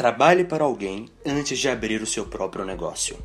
Trabalhe para alguém antes de abrir o seu próprio negócio.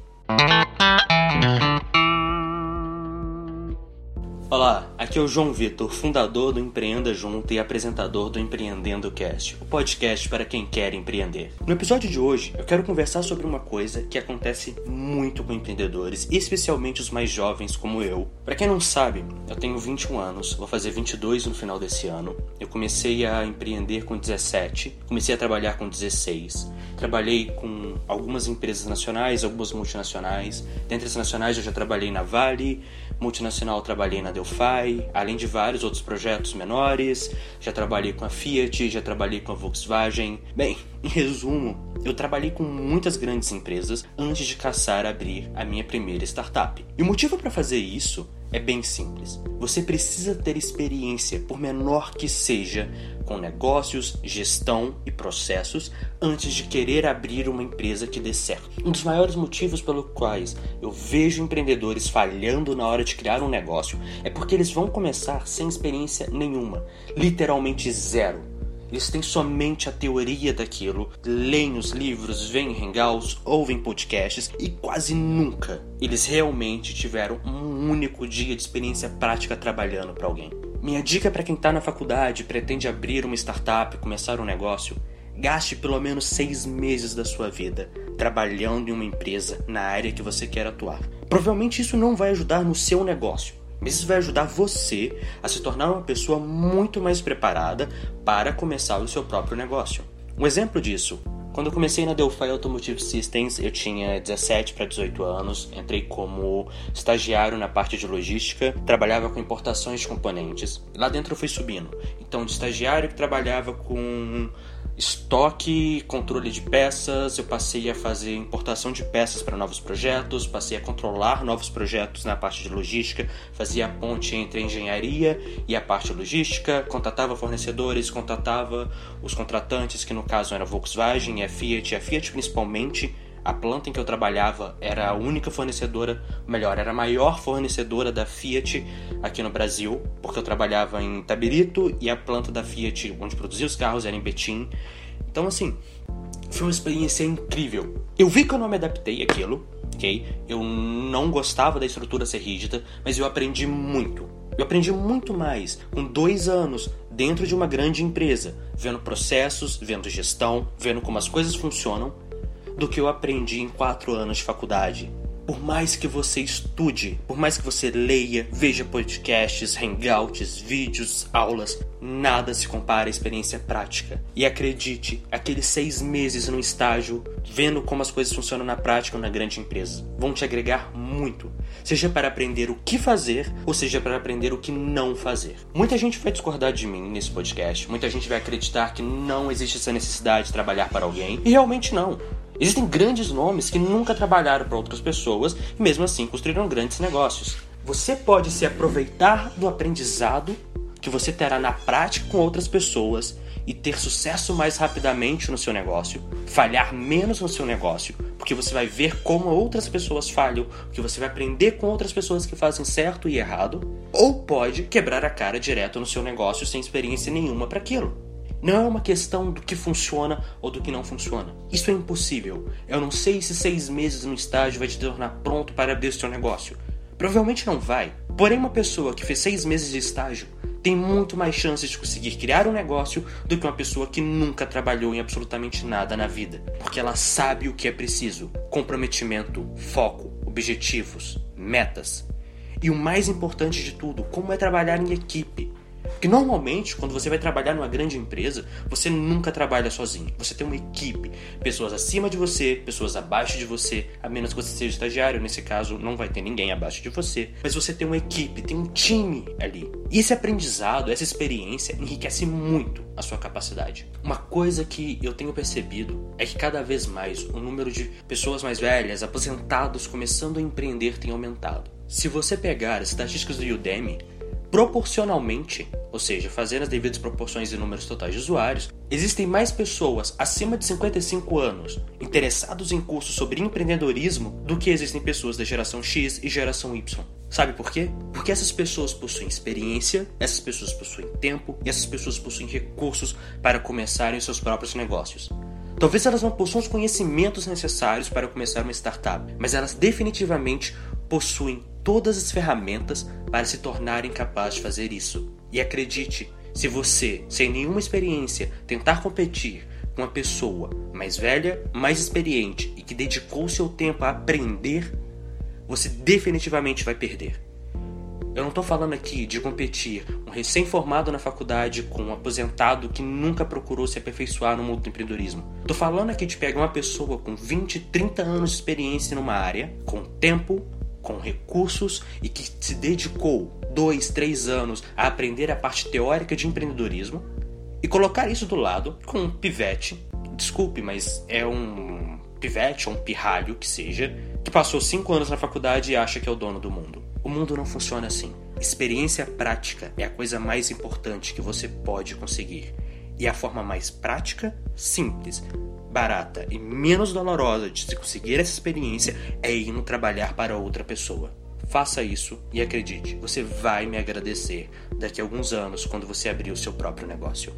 Olá, aqui é o João Vitor, fundador do Empreenda Junto e apresentador do Empreendendo Cast, o podcast para quem quer empreender. No episódio de hoje, eu quero conversar sobre uma coisa que acontece muito com empreendedores, especialmente os mais jovens como eu. Para quem não sabe, eu tenho 21 anos, vou fazer 22 no final desse ano. Eu comecei a empreender com 17, comecei a trabalhar com 16. Trabalhei com algumas empresas nacionais, algumas multinacionais. Dentre as nacionais eu já trabalhei na Vale, multinacional trabalhei na Delphi, além de vários outros projetos menores. Já trabalhei com a Fiat, já trabalhei com a Volkswagen. Bem, em resumo, eu trabalhei com muitas grandes empresas antes de caçar abrir a minha primeira startup. E o motivo para fazer isso é bem simples. Você precisa ter experiência, por menor que seja, com negócios, gestão e processos antes de querer abrir uma empresa que dê certo. Um dos maiores motivos pelos quais eu vejo empreendedores falhando na hora de criar um negócio é porque eles vão começar sem experiência nenhuma, literalmente zero. Eles têm somente a teoria daquilo, leem os livros, veem hangouts, ouvem podcasts e quase nunca eles realmente tiveram um único dia de experiência prática trabalhando para alguém. Minha dica para quem está na faculdade e pretende abrir uma startup, começar um negócio, gaste pelo menos seis meses da sua vida trabalhando em uma empresa na área que você quer atuar. Provavelmente isso não vai ajudar no seu negócio, mas isso vai ajudar você a se tornar uma pessoa muito mais preparada para começar o seu próprio negócio. Um exemplo disso quando eu comecei na Delphi Automotive Systems, eu tinha 17 para 18 anos, entrei como estagiário na parte de logística, trabalhava com importações de componentes. Lá dentro eu fui subindo. Então, de estagiário que trabalhava com estoque, controle de peças, eu passei a fazer importação de peças para novos projetos, passei a controlar novos projetos na parte de logística, fazia a ponte entre a engenharia e a parte logística, contatava fornecedores, contatava os contratantes, que no caso era Volkswagen e a Fiat, a Fiat principalmente. A planta em que eu trabalhava era a única fornecedora, melhor, era a maior fornecedora da Fiat aqui no Brasil, porque eu trabalhava em Tabirito e a planta da Fiat, onde produzia os carros, era em Betim. Então, assim, foi uma experiência incrível. Eu vi que eu não me adaptei àquilo, ok? Eu não gostava da estrutura ser rígida, mas eu aprendi muito. Eu aprendi muito mais com dois anos dentro de uma grande empresa, vendo processos, vendo gestão, vendo como as coisas funcionam do que eu aprendi em quatro anos de faculdade. Por mais que você estude, por mais que você leia, veja podcasts, hangouts, vídeos, aulas, nada se compara à experiência prática. E acredite, aqueles seis meses no estágio, vendo como as coisas funcionam na prática na grande empresa, vão te agregar muito. Seja para aprender o que fazer, ou seja para aprender o que não fazer. Muita gente vai discordar de mim nesse podcast, muita gente vai acreditar que não existe essa necessidade de trabalhar para alguém, e realmente não. Existem grandes nomes que nunca trabalharam para outras pessoas e mesmo assim construíram grandes negócios. Você pode se aproveitar do aprendizado que você terá na prática com outras pessoas e ter sucesso mais rapidamente no seu negócio, falhar menos no seu negócio, porque você vai ver como outras pessoas falham, que você vai aprender com outras pessoas que fazem certo e errado, ou pode quebrar a cara direto no seu negócio sem experiência nenhuma para aquilo. Não é uma questão do que funciona ou do que não funciona. Isso é impossível. Eu não sei se seis meses no estágio vai te tornar pronto para abrir o seu negócio. Provavelmente não vai. Porém, uma pessoa que fez seis meses de estágio tem muito mais chances de conseguir criar um negócio do que uma pessoa que nunca trabalhou em absolutamente nada na vida. Porque ela sabe o que é preciso: comprometimento, foco, objetivos, metas. E o mais importante de tudo, como é trabalhar em equipe. Porque normalmente, quando você vai trabalhar numa grande empresa, você nunca trabalha sozinho. Você tem uma equipe, pessoas acima de você, pessoas abaixo de você, a menos que você seja estagiário, nesse caso não vai ter ninguém abaixo de você, mas você tem uma equipe, tem um time ali. E esse aprendizado, essa experiência enriquece muito a sua capacidade. Uma coisa que eu tenho percebido é que cada vez mais o número de pessoas mais velhas, aposentados, começando a empreender tem aumentado. Se você pegar as estatísticas do Udemy, proporcionalmente, ou seja, fazendo as devidas proporções e números totais de usuários, existem mais pessoas acima de 55 anos interessados em cursos sobre empreendedorismo do que existem pessoas da geração X e geração Y. Sabe por quê? Porque essas pessoas possuem experiência, essas pessoas possuem tempo e essas pessoas possuem recursos para começarem seus próprios negócios. Talvez elas não possuam os conhecimentos necessários para começar uma startup, mas elas definitivamente possuem todas as ferramentas para se tornarem capazes de fazer isso. E acredite, se você, sem nenhuma experiência, tentar competir com uma pessoa mais velha, mais experiente e que dedicou seu tempo a aprender, você definitivamente vai perder. Eu não estou falando aqui de competir um recém-formado na faculdade com um aposentado que nunca procurou se aperfeiçoar no mundo do empreendedorismo. Estou falando aqui de pegar uma pessoa com 20, 30 anos de experiência numa área, com tempo, com recursos e que se dedicou dois, três anos a aprender a parte teórica de empreendedorismo e colocar isso do lado com um pivete. Desculpe, mas é um pivete ou um pirralho que seja, que passou cinco anos na faculdade e acha que é o dono do mundo. O mundo não funciona assim. Experiência prática é a coisa mais importante que você pode conseguir. E a forma mais prática, simples, barata e menos dolorosa de se conseguir essa experiência é indo trabalhar para outra pessoa. Faça isso e acredite, você vai me agradecer daqui a alguns anos quando você abrir o seu próprio negócio.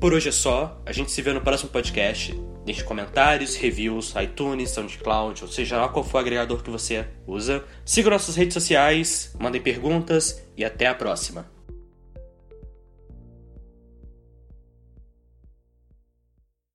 Por hoje é só, a gente se vê no próximo podcast. Deixe comentários, reviews, iTunes, SoundCloud, ou seja lá qual for o agregador que você usa. Siga nossas redes sociais, mandem perguntas e até a próxima.